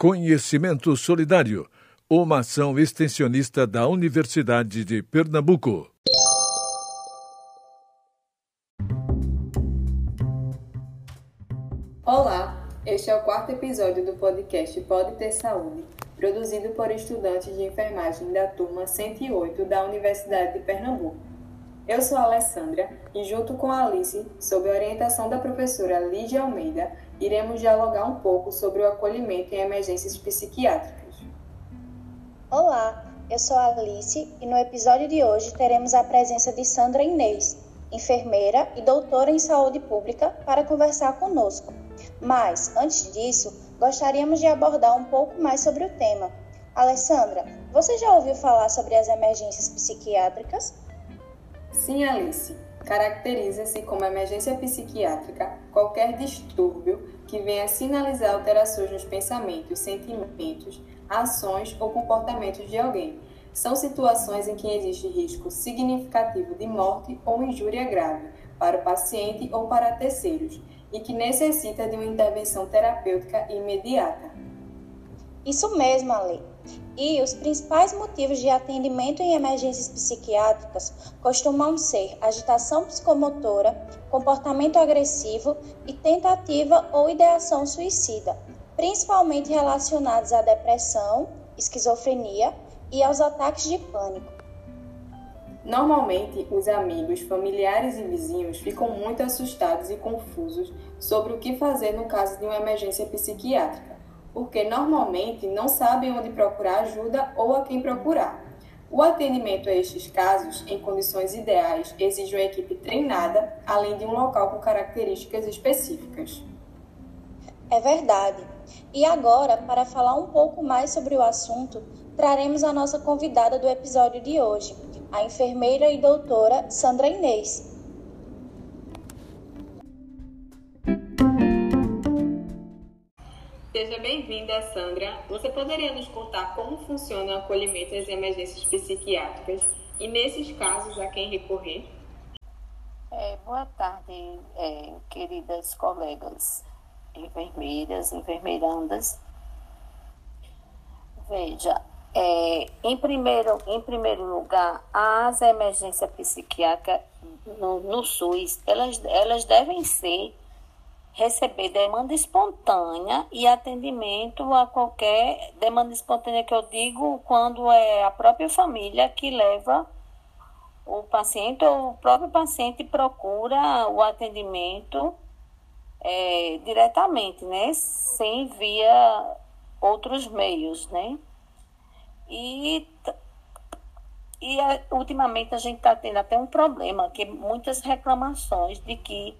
Conhecimento Solidário, uma ação extensionista da Universidade de Pernambuco. Olá, este é o quarto episódio do podcast Pode Ter Saúde, produzido por estudantes de enfermagem da turma 108 da Universidade de Pernambuco. Eu sou a Alessandra e, junto com a Alice, sob a orientação da professora Lídia Almeida, iremos dialogar um pouco sobre o acolhimento em emergências psiquiátricas. Olá, eu sou a Alice e no episódio de hoje teremos a presença de Sandra Inês, enfermeira e doutora em saúde pública, para conversar conosco. Mas, antes disso, gostaríamos de abordar um pouco mais sobre o tema. Alessandra, você já ouviu falar sobre as emergências psiquiátricas? Sim, Alice caracteriza-se como emergência psiquiátrica qualquer distúrbio que venha sinalizar alterações nos pensamentos, sentimentos, ações ou comportamentos de alguém. São situações em que existe risco significativo de morte ou injúria grave para o paciente ou para terceiros e que necessita de uma intervenção terapêutica imediata. Isso mesmo, Ale. E os principais motivos de atendimento em emergências psiquiátricas costumam ser agitação psicomotora, comportamento agressivo e tentativa ou ideação suicida, principalmente relacionados à depressão, esquizofrenia e aos ataques de pânico. Normalmente, os amigos, familiares e vizinhos ficam muito assustados e confusos sobre o que fazer no caso de uma emergência psiquiátrica porque normalmente não sabem onde procurar ajuda ou a quem procurar. O atendimento a estes casos, em condições ideais, exige uma equipe treinada, além de um local com características específicas. É verdade. E agora, para falar um pouco mais sobre o assunto, traremos a nossa convidada do episódio de hoje, a enfermeira e doutora Sandra Inês. Seja bem-vinda, Sandra. Você poderia nos contar como funciona o acolhimento às emergências psiquiátricas e, nesses casos, a quem recorrer? É, boa tarde, é, queridas colegas enfermeiras, enfermeirandas. Veja, é, em, primeiro, em primeiro lugar, as emergências psiquiátricas no, no SUS, elas, elas devem ser receber demanda espontânea e atendimento a qualquer demanda espontânea que eu digo quando é a própria família que leva o paciente ou o próprio paciente procura o atendimento é, diretamente, né? Sem via outros meios, né? E, e ultimamente a gente está tendo até um problema, que muitas reclamações de que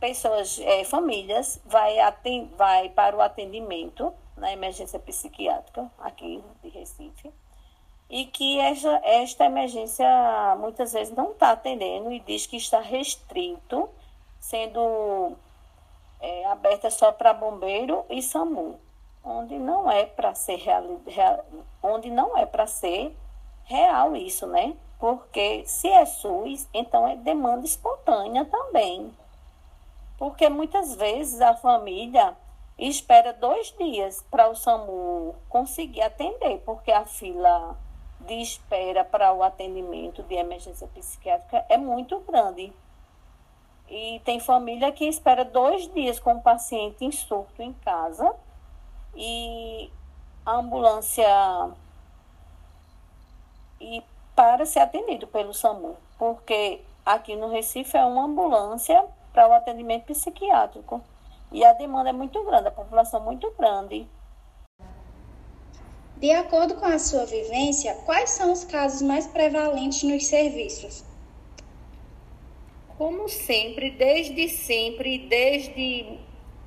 pessoas, é, famílias, vai, atend, vai para o atendimento na emergência psiquiátrica aqui de Recife e que esta, esta emergência muitas vezes não está atendendo e diz que está restrito, sendo é, aberta só para bombeiro e SAMU, onde não é para ser real, real, onde não é para ser real isso, né? Porque se é SUS, então é demanda espontânea também. Porque muitas vezes a família espera dois dias para o SAMU conseguir atender, porque a fila de espera para o atendimento de emergência psiquiátrica é muito grande. E tem família que espera dois dias com o paciente em surto em casa e a ambulância e para ser atendido pelo SAMU, porque aqui no Recife é uma ambulância para o atendimento psiquiátrico. E a demanda é muito grande, a população é muito grande. De acordo com a sua vivência, quais são os casos mais prevalentes nos serviços? Como sempre, desde sempre, desde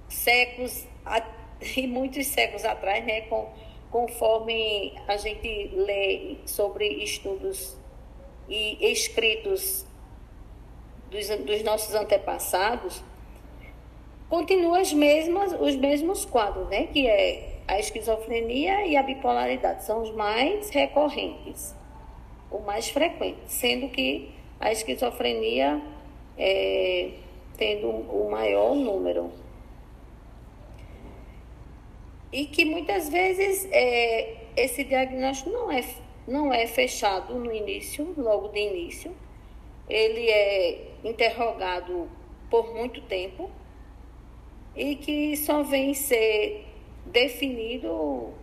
séculos e muitos séculos atrás, né, com, conforme a gente lê sobre estudos e escritos dos, dos nossos antepassados, continua as mesmas, os mesmos quadros, né? Que é a esquizofrenia e a bipolaridade são os mais recorrentes, o mais frequente, sendo que a esquizofrenia é, tendo o maior número. e que muitas vezes é, esse diagnóstico não é, não é fechado no início, logo de início. Ele é interrogado por muito tempo e que só vem ser definido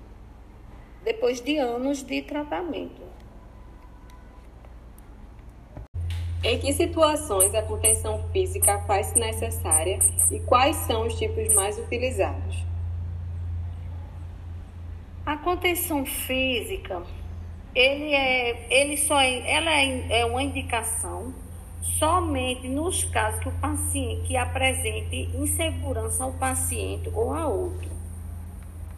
depois de anos de tratamento. Em que situações a contenção física faz-se necessária e quais são os tipos mais utilizados? A contenção física, ele é, ele só é, ela é, é uma indicação somente nos casos que o paciente que apresente insegurança ao paciente ou a outro.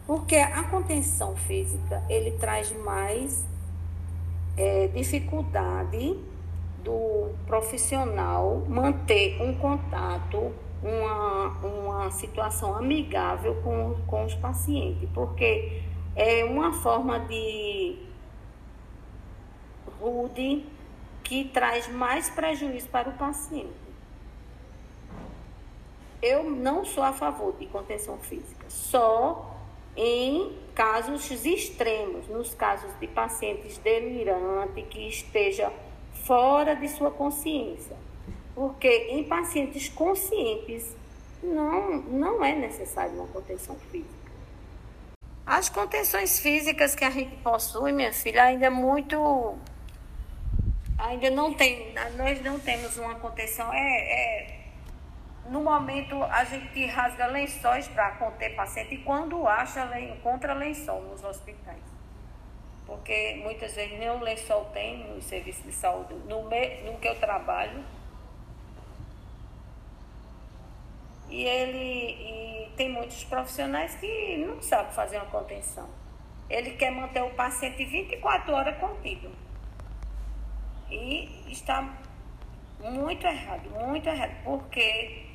Porque a contenção física, ele traz mais é, dificuldade do profissional manter um contato, uma, uma situação amigável com, com os pacientes, porque é uma forma de rude que traz mais prejuízo para o paciente. Eu não sou a favor de contenção física, só em casos extremos, nos casos de pacientes delirantes que esteja fora de sua consciência. Porque em pacientes conscientes não, não é necessário uma contenção física. As contenções físicas que a gente possui, minha filha, ainda é muito. Ainda não tem. Nós não temos uma contenção. É, é no momento a gente rasga lençóis para conter paciente e quando acha, encontra lençol nos hospitais porque muitas vezes nem o lençol tem no serviço de saúde, no, me, no que eu trabalho. E ele e tem muitos profissionais que não sabem fazer uma contenção. Ele quer manter o paciente 24 horas contido. E está muito errado, muito errado, porque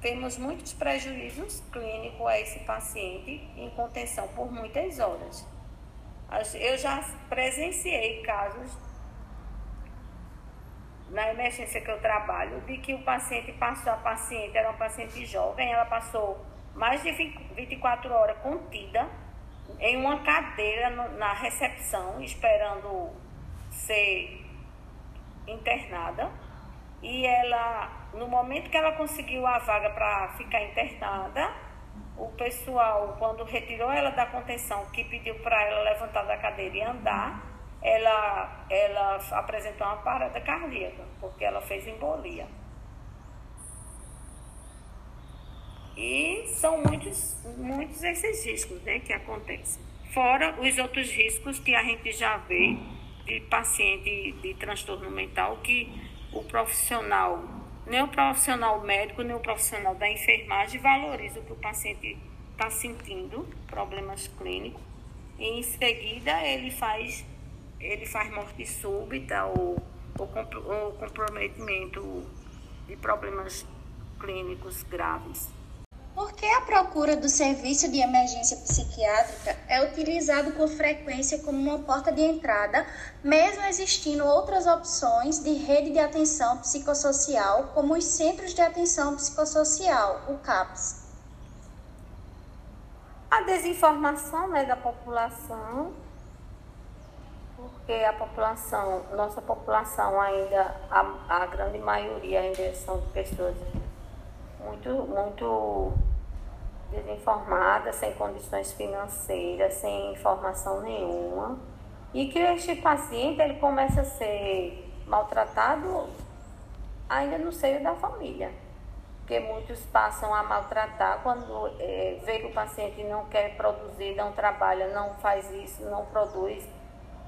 temos muitos prejuízos clínicos a esse paciente em contenção por muitas horas. Eu já presenciei casos na emergência que eu trabalho, de que o paciente passou, a paciente era uma paciente jovem, ela passou mais de 24 horas contida em uma cadeira na recepção, esperando ser internada. E ela, no momento que ela conseguiu a vaga para ficar internada, o pessoal, quando retirou ela da contenção, que pediu para ela levantar da cadeira e andar, ela, ela apresentou uma parada cardíaca, porque ela fez embolia. E são muitos, muitos esses riscos né, que acontecem. Fora os outros riscos que a gente já vê de paciente de transtorno mental, que o profissional nem o profissional médico, nem o profissional da enfermagem valoriza o que o paciente está sentindo, problemas clínicos, e em seguida ele faz, ele faz morte súbita ou, ou, ou comprometimento de problemas clínicos graves. Por que a procura do serviço de emergência psiquiátrica é utilizado com frequência como uma porta de entrada, mesmo existindo outras opções de rede de atenção psicossocial, como os Centros de Atenção Psicossocial, o CAPS? A desinformação né, da população, porque a população, nossa população ainda, a, a grande maioria ainda são pessoas muito, muito desinformada, sem condições financeiras, sem informação nenhuma, e que este paciente ele começa a ser maltratado ainda no seio da família, porque muitos passam a maltratar quando é, vê que o paciente não quer produzir, não trabalha, não faz isso, não produz,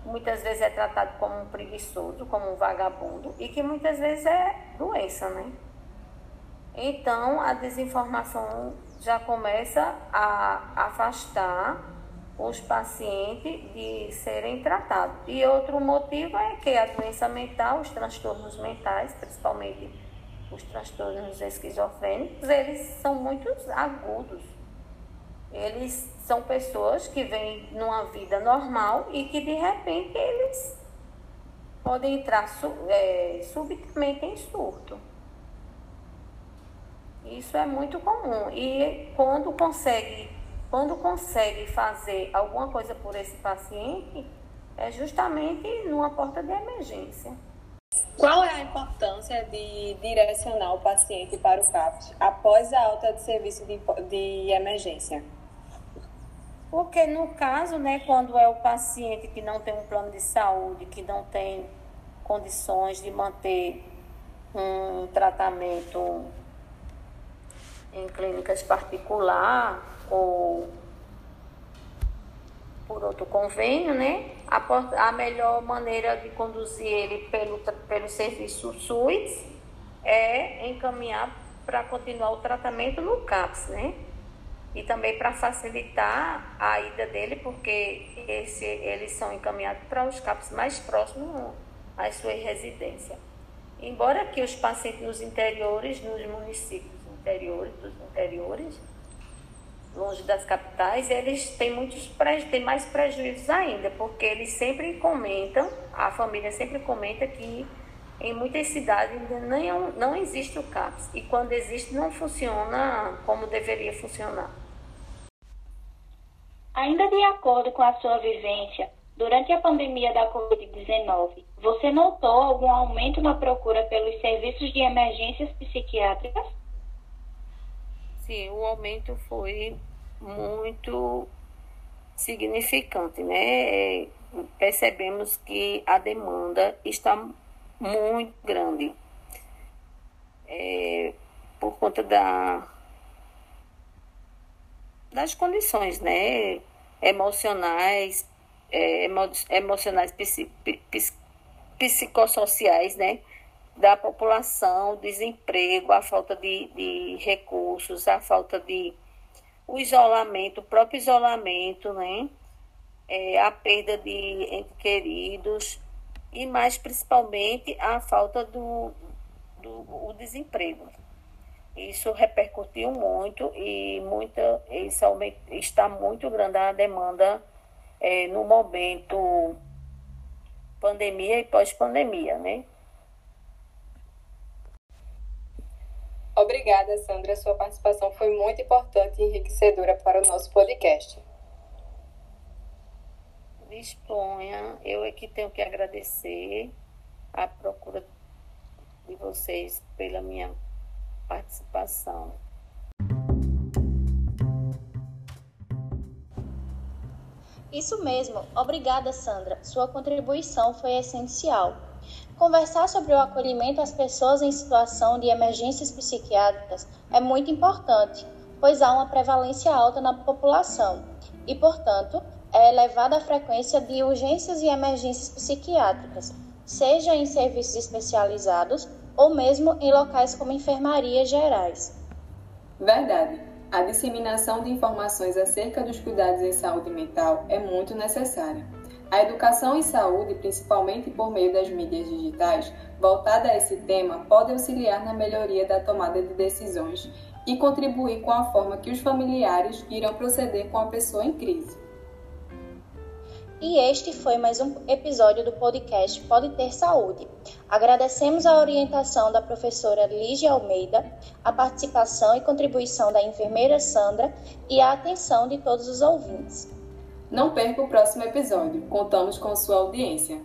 muitas vezes é tratado como um preguiçoso, como um vagabundo, e que muitas vezes é doença, né? Então, a desinformação já começa a afastar os pacientes de serem tratados. E outro motivo é que a doença mental, os transtornos mentais, principalmente os transtornos esquizofrênicos, eles são muito agudos. Eles são pessoas que vêm numa vida normal e que de repente eles podem entrar é, subitamente em surto. Isso é muito comum. E quando consegue quando consegue fazer alguma coisa por esse paciente, é justamente numa porta de emergência. Qual é a importância de direcionar o paciente para o CAPS após a alta de serviço de, de emergência? Porque no caso, né, quando é o paciente que não tem um plano de saúde, que não tem condições de manter um tratamento em clínicas particular ou por outro convênio, né? A, a melhor maneira de conduzir ele pelo, pelo serviço SUS é encaminhar para continuar o tratamento no CAPS, né? E também para facilitar a ida dele, porque esse, eles são encaminhados para os CAPS mais próximos à sua residência. Embora que os pacientes nos interiores, nos municípios interiores, dos interiores, longe das capitais, eles têm muitos têm mais prejuízos ainda, porque eles sempre comentam, a família sempre comenta que em muitas cidades ainda não, não existe o CAPS e quando existe não funciona como deveria funcionar. Ainda de acordo com a sua vivência, durante a pandemia da Covid-19, você notou algum aumento na procura pelos serviços de emergências psiquiátricas? Sim, o aumento foi muito significante, né? Percebemos que a demanda está muito grande é, por conta da, das condições, né? Emocionais, é, emo, emocionais, psicossociais, né? Da população, desemprego, a falta de, de recursos, a falta de o isolamento, o próprio isolamento, né? É, a perda de queridos e mais principalmente a falta do, do o desemprego. Isso repercutiu muito e muita, isso está muito grande a demanda é, no momento pandemia e pós-pandemia, né? Obrigada, Sandra. Sua participação foi muito importante e enriquecedora para o nosso podcast. Disponha. Eu é que tenho que agradecer a procura de vocês pela minha participação. Isso mesmo. Obrigada, Sandra. Sua contribuição foi essencial. Conversar sobre o acolhimento às pessoas em situação de emergências psiquiátricas é muito importante, pois há uma prevalência alta na população e, portanto, é elevada a frequência de urgências e emergências psiquiátricas, seja em serviços especializados ou mesmo em locais como enfermarias gerais. Verdade. A disseminação de informações acerca dos cuidados em saúde mental é muito necessária. A educação em saúde, principalmente por meio das mídias digitais, voltada a esse tema, pode auxiliar na melhoria da tomada de decisões e contribuir com a forma que os familiares irão proceder com a pessoa em crise. E este foi mais um episódio do podcast Pode Ter Saúde. Agradecemos a orientação da professora Lígia Almeida, a participação e contribuição da enfermeira Sandra e a atenção de todos os ouvintes. Não perca o próximo episódio. Contamos com sua audiência.